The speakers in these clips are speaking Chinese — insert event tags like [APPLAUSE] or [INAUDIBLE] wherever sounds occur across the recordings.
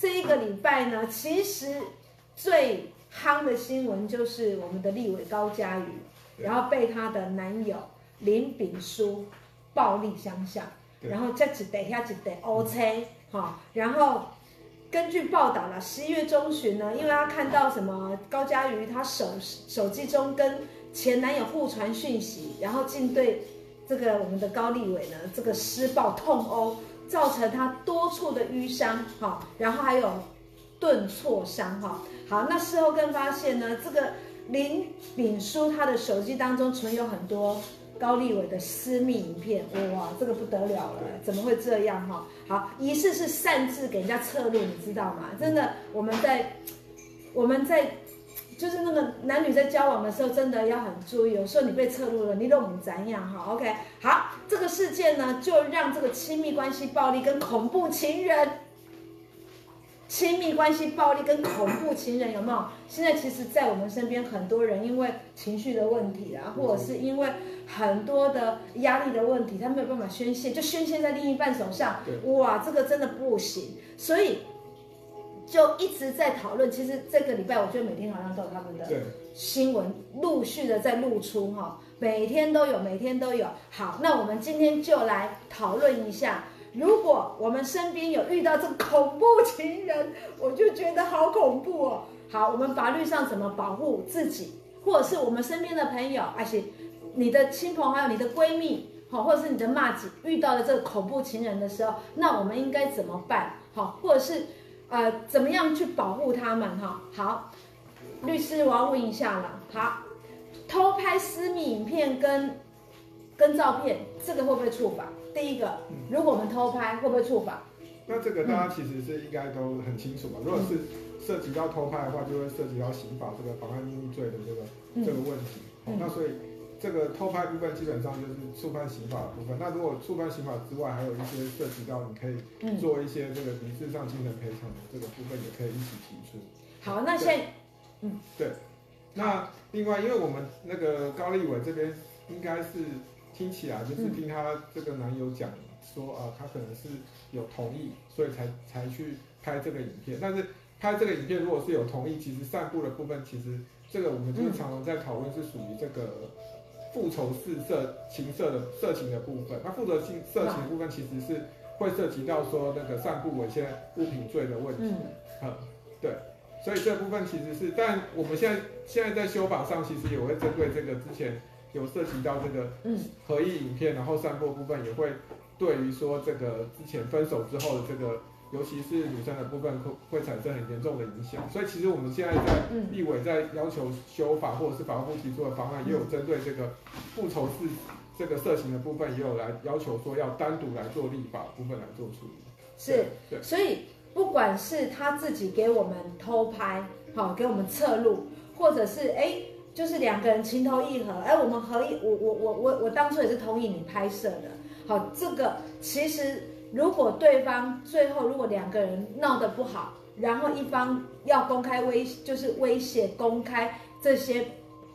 这一个礼拜呢，其实最夯的新闻就是我们的立委高嘉瑜，然后被她的男友林炳书暴力相向，然后这一得下一得 OK 哈，然后。根据报道了，十一月中旬呢，因为他看到什么高嘉瑜她手手机中跟前男友互传讯息，然后竟对这个我们的高立委呢这个施暴痛殴，造成他多处的瘀伤哈，然后还有钝挫伤哈。好，那事后更发现呢，这个林炳书他的手机当中存有很多。高立伟的私密影片，哇，这个不得了了，怎么会这样哈？好，疑似是擅自给人家侧录，你知道吗？真的，我们在我们在就是那个男女在交往的时候，真的要很注意。有时候你被侧录了，你都不怎样哈？OK，好，这个事件呢，就让这个亲密关系暴力跟恐怖情人。亲密关系暴力跟恐怖情人有没有？现在其实，在我们身边很多人因为情绪的问题啊，或者是因为很多的压力的问题，他没有办法宣泄，就宣泄在另一半手上。哇，这个真的不行，所以就一直在讨论。其实这个礼拜，我觉得每天好像都有他们的新闻陆续的在露出哈，每天都有，每天都有。好，那我们今天就来讨论一下。如果我们身边有遇到这个恐怖情人，我就觉得好恐怖哦。好，我们法律上怎么保护自己，或者是我们身边的朋友，而且你的亲朋好友、你的闺蜜，好，或者是你的骂子遇到了这个恐怖情人的时候，那我们应该怎么办？好，或者是呃，怎么样去保护他们？哈，好，律师，我要问一下了。好，偷拍私密影片跟跟照片，这个会不会触法？第一个，如果我们偷拍，会不会触法？那这个大家其实是应该都很清楚嘛。如果是涉及到偷拍的话，就会涉及到刑法这个妨碍秘密罪的这个这个问题。那所以这个偷拍部分基本上就是触犯刑法的部分。那如果触犯刑法之外，还有一些涉及到你可以做一些这个民事上精神赔偿的这个部分，也可以一起提出。好，那现在，嗯，对。那另外，因为我们那个高立伟这边应该是。听起来就是听她这个男友讲说啊，他可能是有同意，所以才才去拍这个影片。但是拍这个影片如果是有同意，其实散步的部分，其实这个我们经常常在讨论是属于这个复仇式色情色的色情的部分。那复仇性色情的部分其实是会涉及到说那个散布猥亵物品罪的问题。嗯，对，所以这部分其实是，但我们现在现在在修法上，其实也会针对这个之前。有涉及到这个合意影片，然后散播部分也会对于说这个之前分手之后的这个，尤其是女生的部分，会会产生很严重的影响。所以其实我们现在在立委在要求修法，或者是法务部提出的方案，也有针对这个复仇式这个色情的部分，也有来要求说要单独来做立法部分来做处理。是，对，所以不管是他自己给我们偷拍，好，给我们侧录，或者是哎。欸就是两个人情投意合，哎，我们合意，我我我我我当初也是同意你拍摄的，好，这个其实如果对方最后如果两个人闹得不好，然后一方要公开威，就是威胁公开这些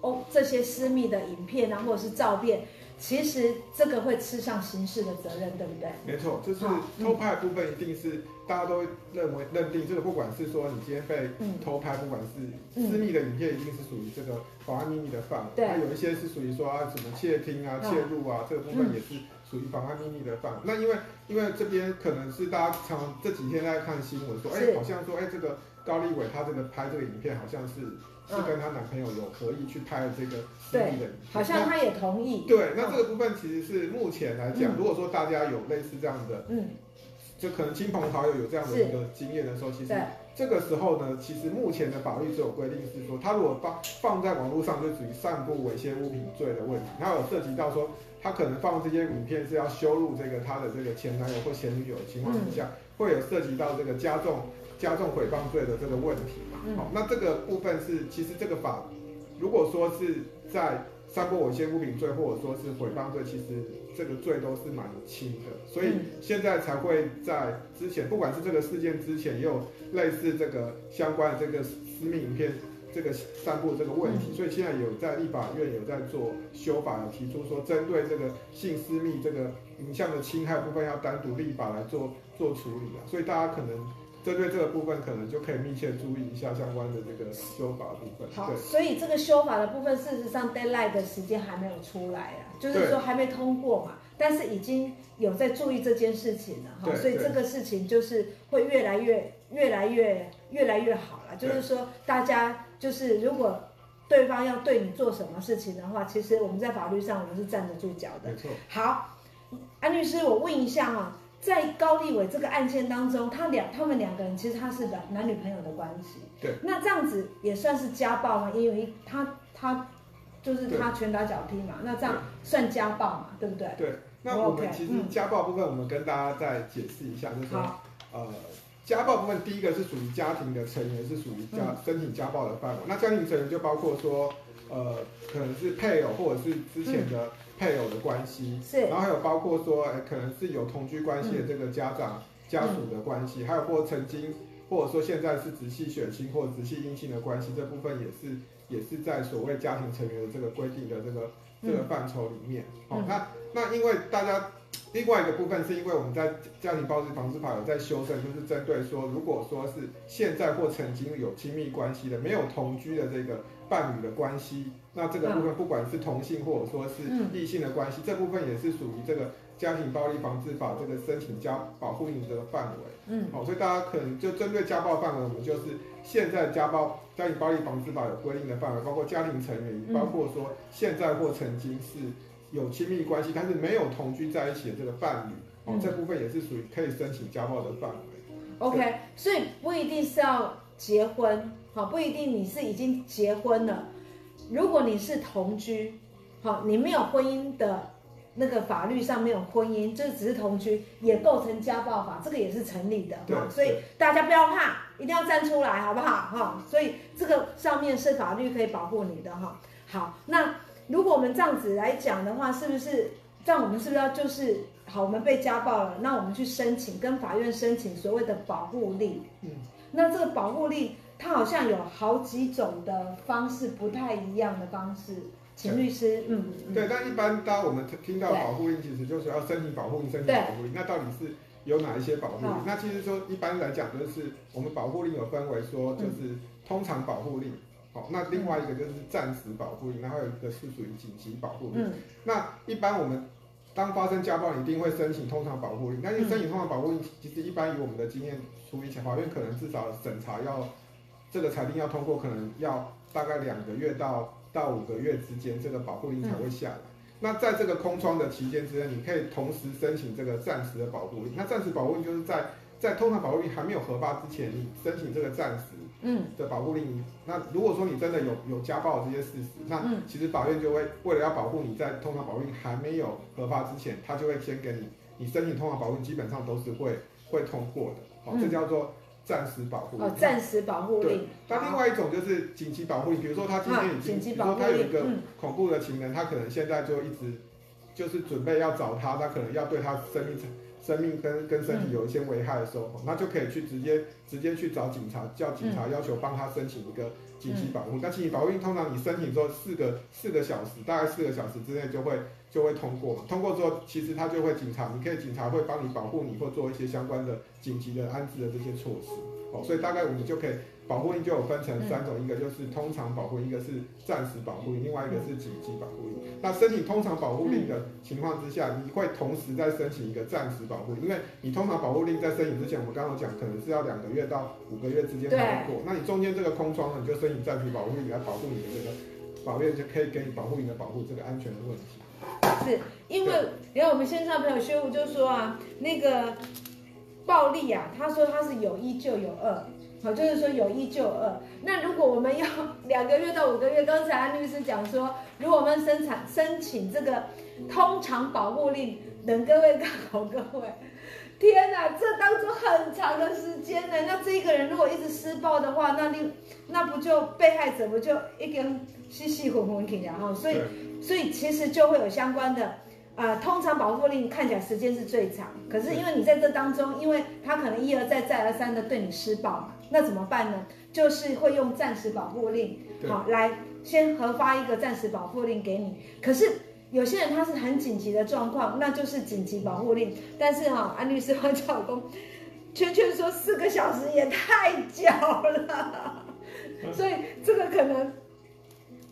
哦这些私密的影片啊或者是照片。其实这个会吃上刑事的责任，对不对？没错，就是偷拍的部分，一定是大家都认为认定这个，不管是说你今天被偷拍，不管是私密的影片，一定是属于这个保安秘密的范围。对，有一些是属于说啊什么窃听啊、窃入啊，这个部分也是属于妨碍秘密的范围。那因为因为这边可能是大家常这几天在看新闻说，哎，好像说哎这个高立伟他这个拍这个影片好像是。是跟她男朋友有合意去拍的这个私密的影片，好像她也同意。对，那这个部分其实是目前来讲，如果说大家有类似这样的，嗯，就可能亲朋好友有这样的一个经验的时候，其实这个时候呢，其实目前的法律只有规定是说，他如果放放在网络上，就属于散布猥亵物品罪的问题。他有涉及到说，他可能放这些影片是要羞辱这个他的这个前男友或前女友的情况之下，会有涉及到这个加重。加重诽谤罪的这个问题嘛，好，那这个部分是其实这个法，如果说是在散布猥亵物品罪或者说是诽谤罪，其实这个罪都是蛮轻的，所以现在才会在之前，不管是这个事件之前，也有类似这个相关的这个私密影片这个散布这个问题，所以现在有在立法院有在做修法，有提出说针对这个性私密这个影像的侵害部分，要单独立法来做做处理啊，所以大家可能。针对这个部分，可能就可以密切注意一下相关的这个修法部分。好，所以这个修法的部分，事实上 deadline 的时间还没有出来啊，就是说还没通过嘛，但是已经有在注意这件事情了哈，所以这个事情就是会越来越、越来越、越来越好了。就是说，大家就是如果对方要对你做什么事情的话，其实我们在法律上我们是站得住脚的。没错。好，安律师，我问一下哈。在高立伟这个案件当中，他两他们两个人其实他是男男女朋友的关系。对。那这样子也算是家暴吗？因为他他就是他拳打脚踢嘛，那这样算家暴嘛？对不对？对。那我们其实家暴部分，我们跟大家再解释一下，就是说，呃，家暴部分第一个是属于家庭的成员，是属于家申请家暴的范围。那家庭成员就包括说，呃，可能是配偶或者是之前的。配偶的关系，是，然后还有包括说，哎，可能是有同居关系的这个家长、嗯、家属的关系，还有或曾经或者说现在是直系血亲或直系姻亲的关系，这部分也是也是在所谓家庭成员的这个规定的这个、嗯、这个范畴里面。好、那那因为大家另外一个部分是因为我们在家庭暴力防治法有在修正，就是针对说，如果说是现在或曾经有亲密关系的没有同居的这个。伴侣的关系，那这个部分不管是同性或者说是异性的关系，嗯、这部分也是属于这个家庭暴力防治法这个申请家保护令这个范围。嗯，好，所以大家可能就针对家暴范围，我们就是现在家暴家庭暴力防治法有规定的范围，包括家庭成员，包括说现在或曾经是有亲密关系，但是没有同居在一起的这个伴侣，哦，这部分也是属于可以申请家暴的范围。OK，所以不一定是要结婚。好，不一定你是已经结婚了。如果你是同居，好，你没有婚姻的那个法律上没有婚姻，就只是同居，也构成家暴法，这个也是成立的。对，所以大家不要怕，一定要站出来，好不好？哈，所以这个上面是法律可以保护你的哈。好，那如果我们这样子来讲的话，是不是这样？我们是不是要就是好？我们被家暴了，那我们去申请跟法院申请所谓的保护令。嗯，那这个保护令。它好像有好几种的方式，不太一样的方式，请律师，嗯，对，但一般当我们听到保护令，其实就是要申请保护令，申请保护令，那到底是有哪一些保护令？那其实说一般来讲，就是我们保护令有分为说，就是通常保护令，好，那另外一个就是暂时保护令，然后有一个是属于紧急保护令。那一般我们当发生家暴，一定会申请通常保护令。那你申请通常保护令，其实一般以我们的经验处理起来，法院可能至少审查要。这个裁定要通过，可能要大概两个月到到五个月之间，这个保护令才会下来。嗯、那在这个空窗的期间之内，你可以同时申请这个暂时的保护令。那暂时保护令就是在在通常保护令还没有核发之前，你申请这个暂时嗯的保护令。嗯、那如果说你真的有有家暴这些事实，那其实法院就会为了要保护你在通常保护令还没有核发之前，他就会先给你你申请通常保护令，基本上都是会会通过的。好，这叫做。暂时保护令哦，暂时保护令。那另外一种就是紧急保护令，比如说他今天已经，比如说他有一个恐怖的情人，他可能现在就一直就是准备要找他，他可能要对他生命、生命跟跟身体有一些危害的时候，那就可以去直接直接去找警察，叫警察要求帮他申请一个紧急保护。那紧急保护令通常你申请之后四个四个小时，大概四个小时之内就会就会通过。通过之后，其实他就会警察，你可以警察会帮你保护你，或做一些相关的。紧急的安置的这些措施，哦，所以大概我们就可以保护令就有分成三种，一个就是通常保护令，一个是暂时保护令，另外一个是紧急保护令。那申请通常保护令的情况之下，你会同时再申请一个暂时保护令，因为你通常保护令在申请之前，我们刚刚讲可能是要两个月到五个月之间才过，那你中间这个空窗呢，你就申请暂时保护令来保护你的这个法院就可以给你保护你的保护这个安全的问题。是因为你看我们线上朋友薛武就说啊，那个。暴力啊，他说他是有一就有二，好，就是说有一就有二。那如果我们要 [LAUGHS] 两个月到五个月，刚才安律师讲说，如果我们生产申请这个通常保护令，等各位看好各位，天哪，很长的时间呢。那这一个人如果一直施暴的话，那你那不就被害者不就一根细细混混起来哈？所以所以其实就会有相关的。啊、呃，通常保护令看起来时间是最长，可是因为你在这当中，因为他可能一而再再而三的对你施暴嘛，那怎么办呢？就是会用暂时保护令，好来先核发一个暂时保护令给你。可是有些人他是很紧急的状况，那就是紧急保护令。但是哈、哦，安律师会叫我圈圈说四个小时也太久了，所以这个可能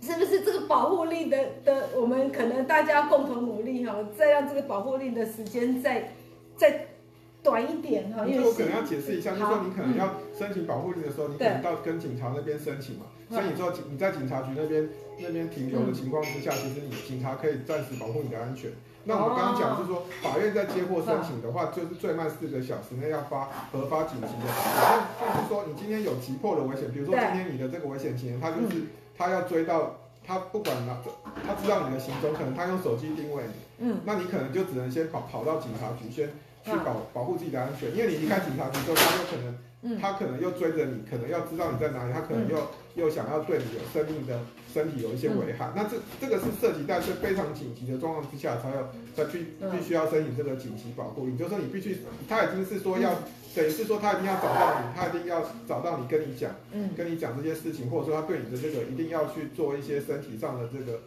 是不是这个保护令的的，我们可能大家共同努力哈，再让这个保护令的时间再再。短一点哈，因为我可能要解释一下，就是说你可能要申请保护令的时候，你可能到跟警察那边申请嘛。申请之后，你在警察局那边那边停留的情况之下，其实你警察可以暂时保护你的安全。那我们刚刚讲是说，法院在接获申请的话，就是最慢四个小时内要发核发紧急的。那就是说，你今天有急迫的危险，比如说今天你的这个危险情人，他就是他要追到他，不管哪，他知道你的行踪，可能他用手机定位你，嗯，那你可能就只能先跑跑到警察局先。去保保护自己的安全，因为你离开警察局之后，他有可能，他可能又追着你，可能要知道你在哪里，他可能又又想要对你的生命的身体有一些危害。那这这个是涉及在是非常紧急的状况之下，才有才必必须要申请这个紧急保护也，就是说你必须，他已经是说要，等于是说他一定要找到你，他一定要找到你，跟你讲，跟你讲这些事情，或者说他对你的这个一定要去做一些身体上的这个。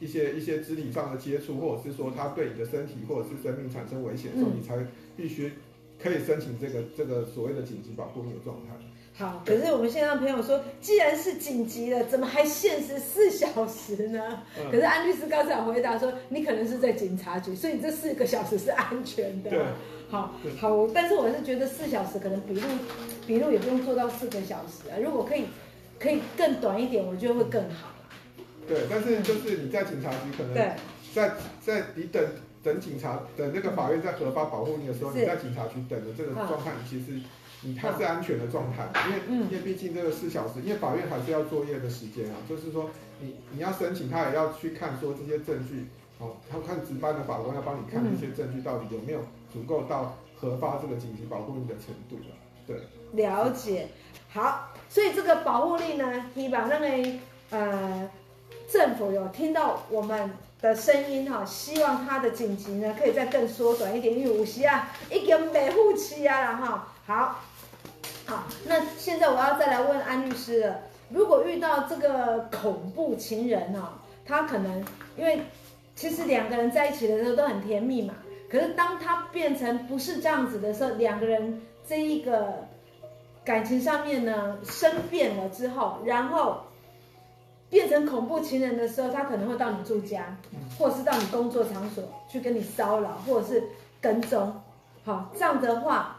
一些一些肢体上的接触，或者是说他对你的身体或者是生命产生危险的时候，嗯、你才必须可以申请这个这个所谓的紧急保护你的状态。好，可是我们线上朋友说，既然是紧急的，怎么还限时四小时呢？嗯、可是安律师刚才回答说，你可能是在警察局，所以这四个小时是安全的。对，好，好，但是我是觉得四小时可能笔录笔录也不用做到四个小时啊，如果可以可以更短一点，我觉得会更好。对，但是就是你在警察局可能在在你等等警察等那个法院在核发保护你的时候，你在警察局等的这个状态，其实你还是安全的状态，因为因为毕竟这个四小时，因为法院还是要作业的时间啊，就是说你你要申请，他也要去看说这些证据，哦，他看值班的法官要帮你看这些证据到底有没有足够到核发这个紧急保护令的程度了，对。了解，好，所以这个保护令呢，你把那个呃。政府有听到我们的声音哈，希望他的紧急呢可以再更缩短一点，因为有时啊已经没护期啊了哈。好，好，那现在我要再来问安律师了，如果遇到这个恐怖情人哦，他可能因为其实两个人在一起的时候都很甜蜜嘛，可是当他变成不是这样子的时候，两个人这一个感情上面呢生变了之后，然后。变成恐怖情人的时候，他可能会到你住家，或者是到你工作场所去跟你骚扰，或者是跟踪。好，这样的话，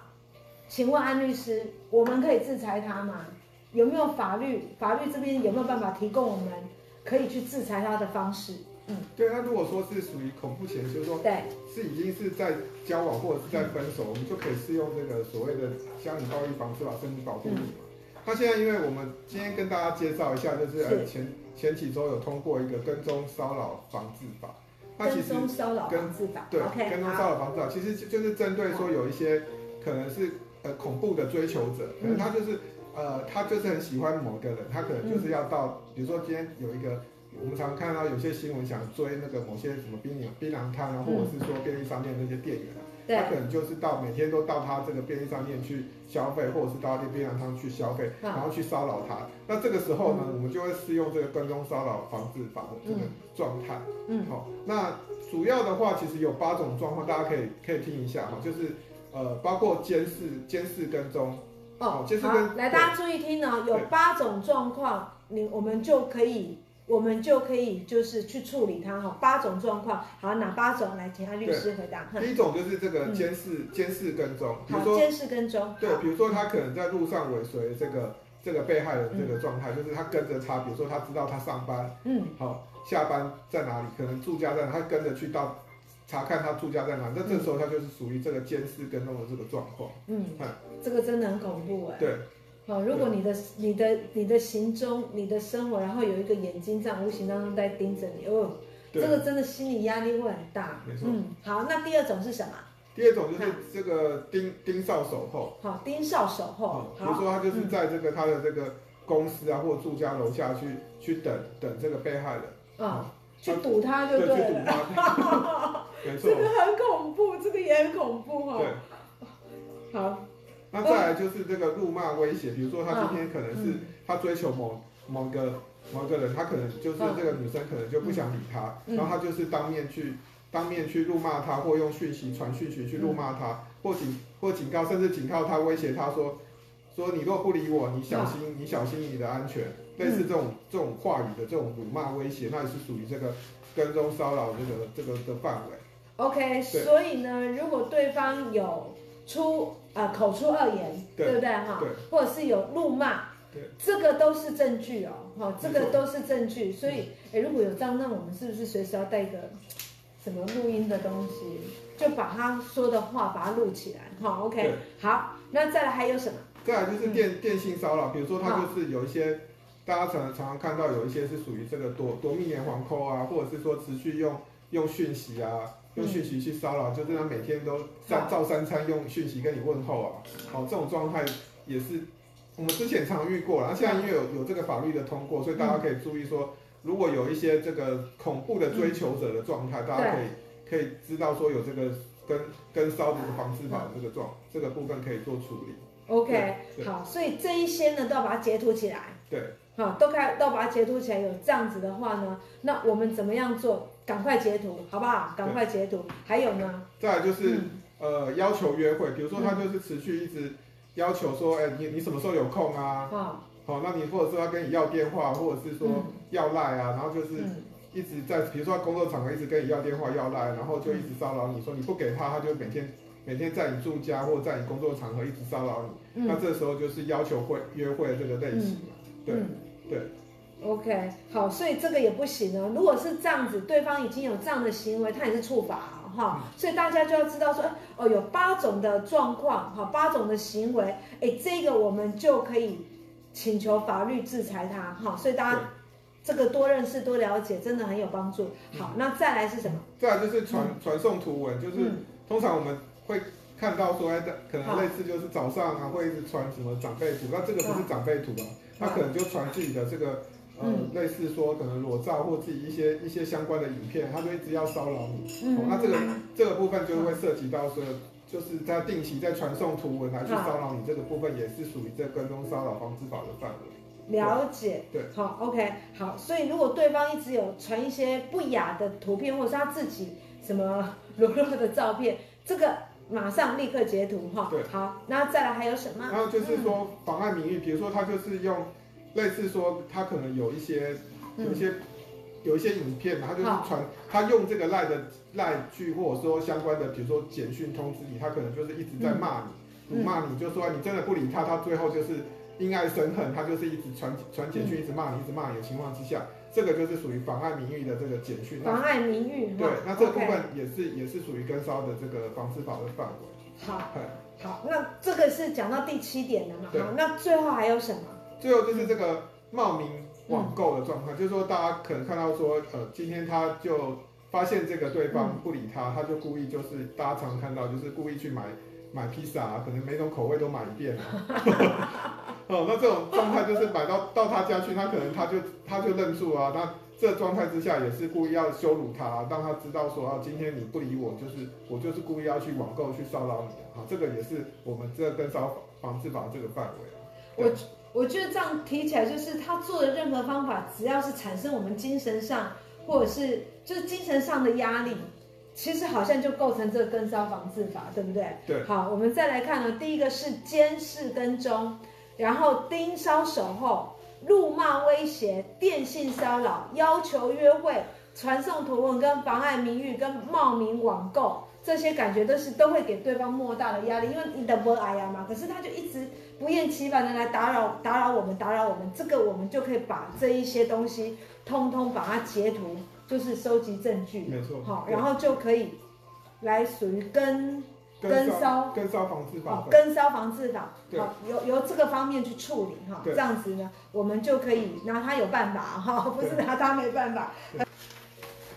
请问安律师，我们可以制裁他吗？有没有法律？法律这边有没有办法提供我们可以去制裁他的方式？嗯，对。那如果说是属于恐怖情人，就是说，对，是已经是在交往或者是在分手，我们就可以适用这个所谓的家庭暴力防治法甚至保护你嘛。嗯那现在，因为我们今天跟大家介绍一下，就是呃前前几周有通过一个跟踪骚扰防治法。那其实跟踪骚扰防治法，对，跟踪骚扰防治法其实就是针对说有一些可能是呃恐怖的追求者，可能他就是呃他就是很喜欢某个人，他可能就是要到，比如说今天有一个我们常看到有些新闻想追那个某些什么槟榔槟榔摊啊，或者是说便利商店那些店员啊。他可能就是到每天都到他这个便利商店去消费，或者是到那便利商去消费，然后去骚扰他。那这个时候呢，我们就会适用这个跟踪骚扰防治法的这个状态。嗯，好，那主要的话其实有八种状况，大家可以可以听一下哈，就是呃，包括监视、监视跟踪。哦，监视跟来，大家注意听呢，有八种状况，你我们就可以。我们就可以就是去处理它哈，八种状况，好，哪八种？来，请他律师回答。第一种就是这个监视，监视跟踪，比如说监视跟踪，对，比如说他可能在路上尾随这个这个被害人这个状态，就是他跟着他，比如说他知道他上班，嗯，好，下班在哪里，可能住家在哪，他跟着去到查看他住家在哪，那这时候他就是属于这个监视跟踪的这个状况，嗯，这个真的很恐怖哎，对。哦，如果你的、你的、你的行踪、你的生活，然后有一个眼睛这样无形当中在盯着你，哦，这个真的心理压力会很大。没错。嗯，好，那第二种是什么？第二种就是这个盯盯梢守候。好，盯梢守候。比如说他就是在这个他的这个公司啊，或者住家楼下去去等等这个被害人。啊，去堵他就对了。对，去堵他。[LAUGHS] 没错。这个很恐怖，这个也很恐怖哈。对。好。那再来就是这个辱骂威胁，比如说他今天可能是他追求某某个某个人，他可能就是这个女生可能就不想理他，然后他就是当面去当面去辱骂他，或用讯息传讯息去辱骂他，或警或警告，甚至警告他，威胁他说，说你若不理我，你小心，嗯、你小心你的安全，类似这种这种话语的这种辱骂威胁，那也是属于这个跟踪骚扰这个这个的范围。OK，所以呢，如果对方有出呃口出恶言，对，对不对哈？对，或者是有怒骂，对，这个都是证据哦，哈，这个都是证据。所以，哎，如果有这样，那我们是不是随时要带一个什么录音的东西，就把他说的话把它录起来，哈，OK，好，那再来还有什么？再来就是电、嗯、电信骚扰，比如说他就是有一些，大家常常常看到有一些是属于这个夺夺命连环 call 啊，或者是说持续用用讯息啊。用讯息去骚扰，就是他每天都三照三餐用讯息跟你问候啊，好，这种状态也是我们之前常遇过了，那现在因为有有这个法律的通过，所以大家可以注意说，如果有一些这个恐怖的追求者的状态，大家可以可以知道说有这个跟跟骚这个防治法这个状这个部分可以做处理。OK，好，所以这一些呢都要把它截图起来。对，好，都开都把它截图起来。有这样子的话呢，那我们怎么样做？赶快截图，好不好？赶快截图。还有呢？再来就是、嗯、呃要求约会，比如说他就是持续一直要求说，哎、嗯欸，你你什么时候有空啊？好、哦，好，那你或者说他跟你要电话，或者是说要赖啊、嗯，然后就是一直在，比如说他工作场合一直跟你要电话要赖，然后就一直骚扰你说你不给他，他就每天每天在你住家或者在你工作场合一直骚扰你、嗯，那这时候就是要求会约会这个类型嘛、嗯，对、嗯、对。OK，好，所以这个也不行哦。如果是这样子，对方已经有这样的行为，他也是触法哈、嗯。所以大家就要知道说，哦，有八种的状况哈，八种的行为，哎，这个我们就可以请求法律制裁他哈。所以大家这个多认识、多了解，真的很有帮助。好，那再来是什么？再来就是传传、嗯、送图文，就是、嗯、通常我们会看到说，哎，可能类似就是早上啊会一直传什么长辈图，那这个不是长辈图啊，他可能就传自己的这个。嗯，类似说可能裸照或自己一些一些相关的影片，他就一直要骚扰你。嗯，哦、那这个这个部分就会涉及到说，就是他定期在传送图文来去骚扰你，这个部分也是属于这跟踪骚扰防治法的范围。了解，对，好，OK，好，所以如果对方一直有传一些不雅的图片，或者是他自己什么 [LAUGHS] 裸露的照片，这个马上立刻截图哈。对，好，那再来还有什么？然后就是说妨碍名誉，比如说他就是用。类似说，他可能有一些，有一些，有一些影片，他就是传，他用这个赖的赖句，或者说相关的，比如说简讯通知你，他可能就是一直在骂你，辱骂你，就说你真的不理他，他最后就是因爱生恨，他就是一直传传简讯，一直骂你，一直骂你的情况之下，这个就是属于妨碍名誉的这个简讯。妨碍名誉。对，那这部分也是也是属于跟骚的这个防治法的范围。好，好，那这个是讲到第七点了嘛？好，那最后还有什么？最后就是这个冒名网购的状况，嗯，就是说大家可能看到说，呃，今天他就发现这个对方不理他，嗯，他就故意就是大家常常看到，就是故意去买买披萨，啊，可能每种口味都买一遍，啊，[LAUGHS] 哦，那这种状态就是买到到他家去，他可能他就他就认住啊，那这状态之下也是故意要羞辱他，啊，让他知道说啊，今天你不理我，就是我就是故意要去网购去骚扰你啊，这个也是我们这个跟骚防治法这个范围啊。我。我觉得这样提起来，就是他做的任何方法，只要是产生我们精神上，或者是就是精神上的压力，其实好像就构成这个跟骚防治法，对不对？对。好，我们再来看呢，第一个是监视跟踪，然后盯梢守候、辱骂威胁、电信骚扰、要求约会、传送图文跟妨碍名誉跟冒名网购，这些感觉都是都会给对方莫大的压力，因为你的不爱呀嘛，可是他就一直。不厌其烦的来打扰打扰我们，打扰我们，这个我们就可以把这一些东西通通把它截图，就是收集证据，没错，好，然后就可以来属于跟跟骚跟骚防治法，跟骚防治法，好，由由这个方面去处理哈，这样子呢，我们就可以拿他有办法哈，不是拿他没办法，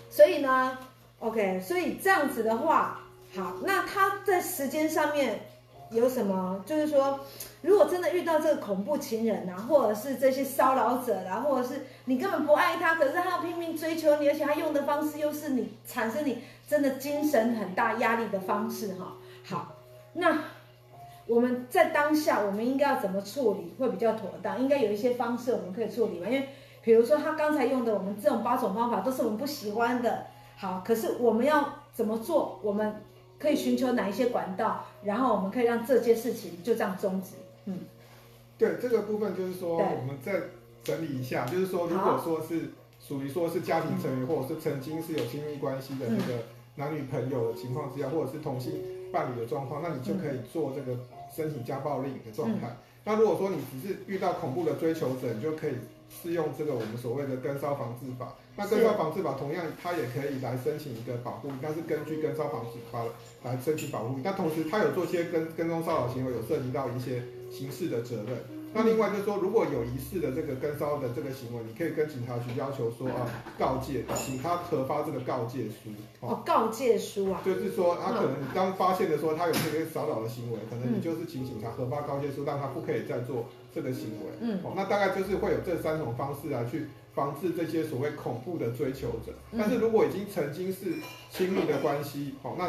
所以呢，OK，所以这样子的话，好，那他在时间上面有什么，就是说。如果真的遇到这个恐怖情人啊，或者是这些骚扰者啊，或者是你根本不爱他，可是他要拼命追求你，而且他用的方式又是你产生你真的精神很大压力的方式哈。好，那我们在当下我们应该要怎么处理会比较妥当？应该有一些方式我们可以处理嘛？因为比如说他刚才用的我们这种八种方法都是我们不喜欢的。好，可是我们要怎么做？我们可以寻求哪一些管道，然后我们可以让这件事情就这样终止。嗯，对，这个部分就是说，我们再整理一下，就是说，如果说是属于说是家庭成员，或者是曾经是有亲密关系的那个男女朋友的情况之下，或者是同性伴侣的状况，那你就可以做这个申请家暴令的状态。那如果说你只是遇到恐怖的追求者，你就可以适用这个我们所谓的跟烧防治法。那跟骚防治法同样，他也可以来申请一个保护，但是根据跟骚防治法来申请保护。但同时，他有做些跟跟踪骚扰行为，有涉及到一些刑事的责任。那另外就是说，如果有疑似的这个跟骚的这个行为，你可以跟警察局要求说啊，告诫，请他核发这个告诫书。哦，告诫书啊。就是说，他可能你当发现的时候他有这些骚扰的行为，可能你就是请警察核发告诫书，让他不可以再做这个行为。嗯。哦，那大概就是会有这三种方式来去防治这些所谓恐怖的追求者。但是如果已经曾经是亲密的关系，哦，那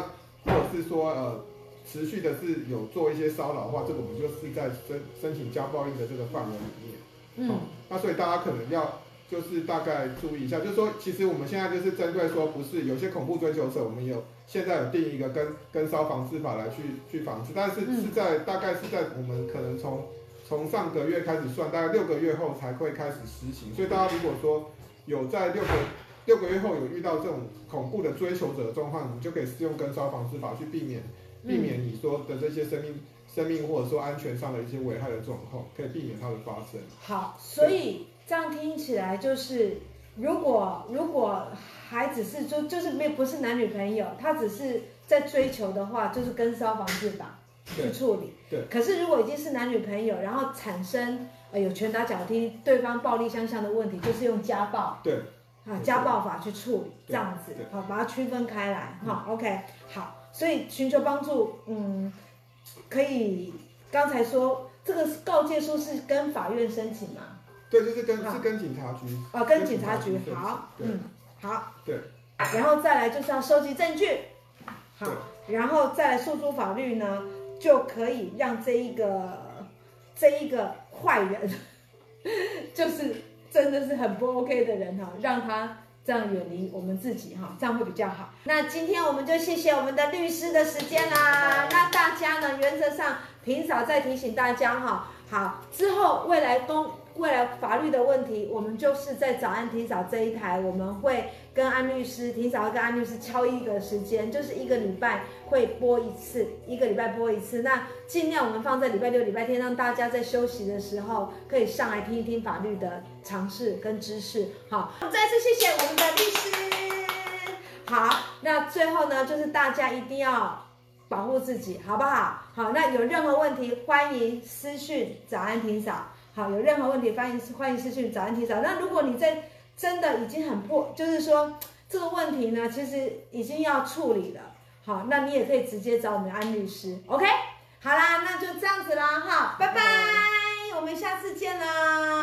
或者是说呃。持续的是有做一些骚扰的话，这个我们就是在申申请家暴令的这个范围里面。嗯、哦，那所以大家可能要就是大概注意一下，就是说，其实我们现在就是针对说，不是有些恐怖追求者，我们有现在有定一个跟跟骚防治法来去去防治，但是是在大概是在我们可能从从上个月开始算，大概六个月后才会开始实行。所以大家如果说有在六个六个月后有遇到这种恐怖的追求者的状况，你就可以适用跟骚防治法去避免。避免你说的这些生命、生命或者说安全上的一些危害的状况，可以避免它的发生。好，所以这样听起来就是，如果如果还只是就就是没不是男女朋友，他只是在追求的话，就是跟骚防治法去处理。对。可是如果已经是男女朋友，然后产生呃有拳打脚踢、对方暴力相向的问题，就是用家暴。对。啊，家暴法去处理，这样子，好，把它区分开来。好，OK，好。所以寻求帮助，嗯，可以。刚才说这个告诫书是跟法院申请吗？对，就是跟是跟警察局。哦，跟警察局。好，嗯，好。对。然后再来就是要收集证据。好，然后再来诉诸法律呢，就可以让这一个这一个坏人，[LAUGHS] 就是真的是很不 OK 的人哈，让他。这样远离我们自己哈，这样会比较好。那今天我们就谢谢我们的律师的时间啦。那大家呢，原则上平嫂再提醒大家哈，好，之后未来公未来法律的问题，我们就是在早安霆嫂这一台，我们会跟安律师，霆嫂跟安律师敲一个时间，就是一个礼拜会播一次，一个礼拜播一次。那尽量我们放在礼拜六、礼拜天，让大家在休息的时候可以上来听一听法律的常识跟知识。好，再次谢谢我们的律师。好，那最后呢，就是大家一定要保护自己，好不好？好，那有任何问题，欢迎私讯早安庭嫂。好有任何问题欢迎私欢迎私信找安提嫂那如果你在真的已经很破就是说这个问题呢其实已经要处理了。好那你也可以直接找我们安律师。Ok 好啦那就这样子啦哈拜拜我们下次见啦。